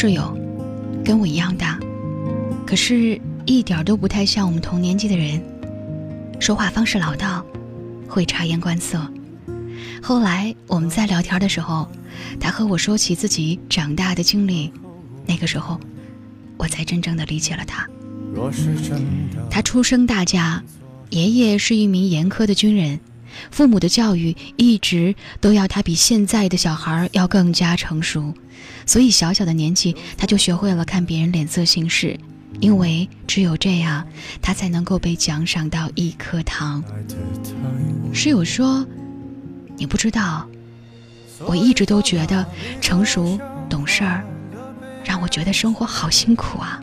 室友，跟我一样大，可是一点都不太像我们同年纪的人，说话方式老道，会察言观色。后来我们在聊天的时候，他和我说起自己长大的经历，那个时候，我才真正的理解了他。他出生大家，爷爷是一名严苛的军人，父母的教育一直都要他比现在的小孩要更加成熟，所以小小的年纪他就学会了看别人脸色行事，因为只有这样，他才能够被奖赏到一颗糖。室友说。你不知道，我一直都觉得成熟懂事儿，让我觉得生活好辛苦啊。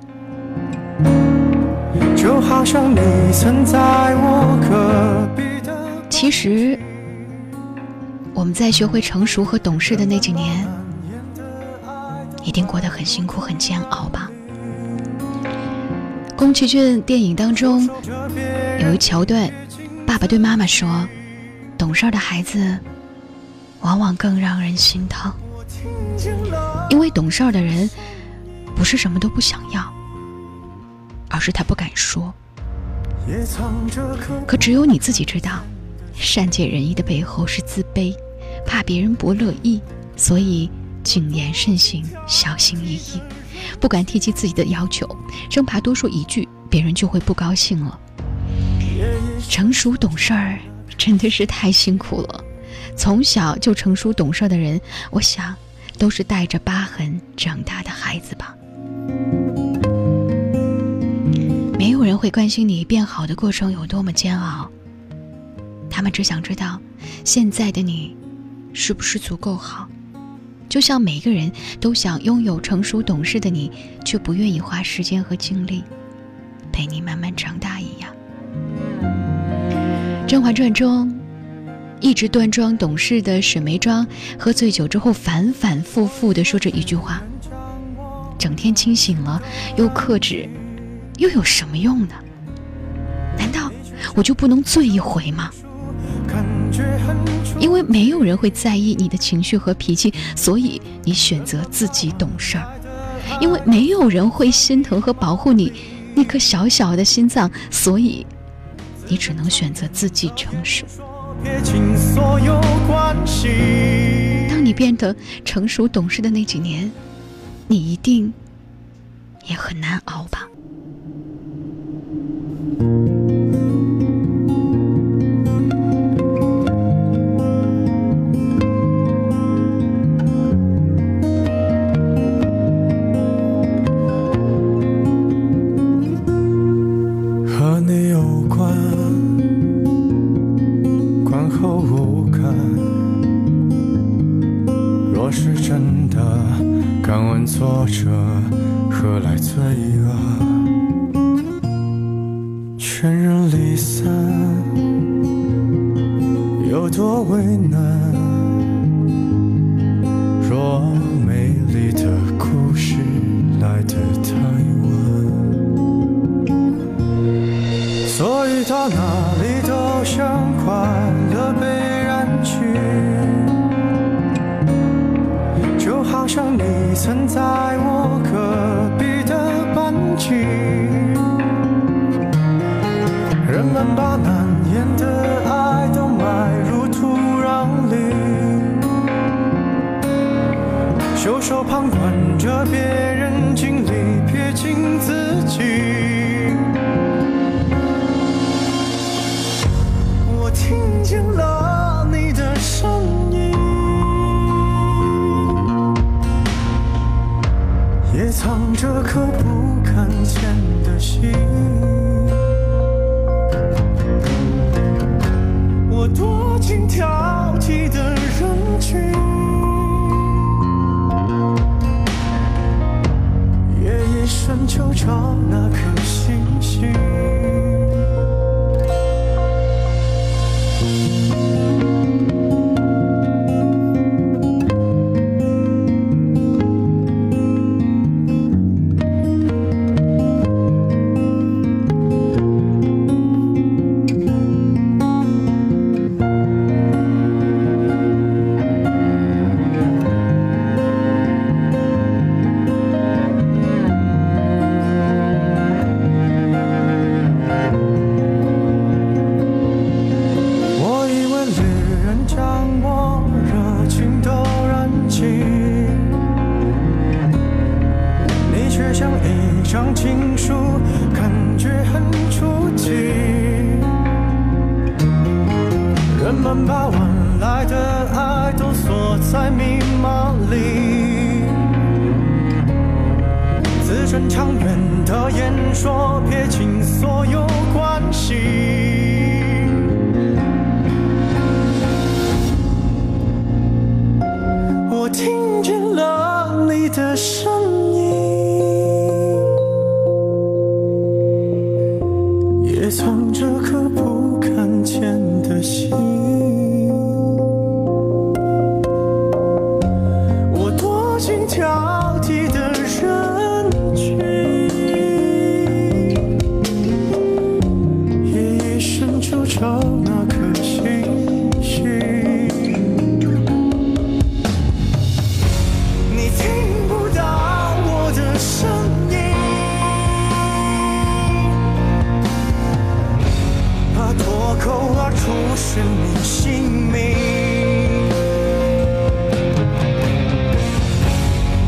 就好像你曾在我隔壁其实，我们在学会成熟和懂事的那几年，一定过得很辛苦、很煎熬吧？宫崎骏电影当中有一桥段，爸爸对妈妈说。懂事的孩子，往往更让人心疼，因为懂事的人不是什么都不想要，而是他不敢说。可只有你自己知道，善解人意的背后是自卑，怕别人不乐意，所以谨言慎行，小心翼翼，不敢提及自己的要求，生怕多说一句，别人就会不高兴了。成熟懂事儿。真的是太辛苦了，从小就成熟懂事儿的人，我想都是带着疤痕长大的孩子吧。没有人会关心你变好的过程有多么煎熬，们只想知道现在的你是不是足够好。就像每个人都想拥有成熟懂事的你，却不愿意花时间和精力陪你慢慢长大一样。《甄嬛传》中，一直端庄懂事的沈眉庄，喝醉酒之后反反复复地说着一句话：“整天清醒了又克制，又有什么用呢？难道我就不能醉一回吗？”因为没有人会在意你的情绪和脾气，所以你选择自己懂事儿；因为没有人会心疼和保护你那颗小小的心脏，所以。你只能选择自己成熟。当你变得成熟懂事的那几年，你一定也很难熬吧。是真的，敢问作者何来罪恶？全人离散有多为难？若美丽的故事来得太晚，所以到哪？曾在我隔壁的班级人们把难言的爱都埋入土壤里袖手旁观着别这颗不敢见的心，我躲进挑剔的人群，夜夜深秋，找那颗星星。楚，感觉很出奇。人们把晚来的爱都锁在密码里，自身长远的演说，撇清所有关系。我听。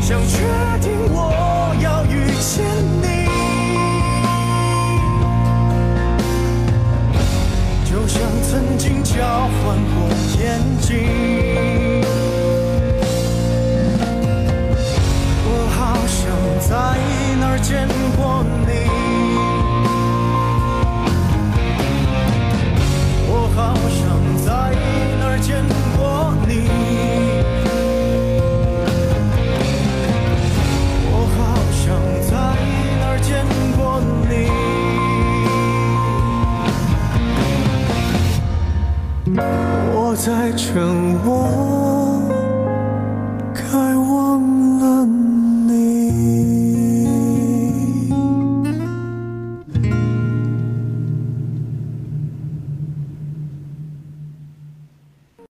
想确定我要遇见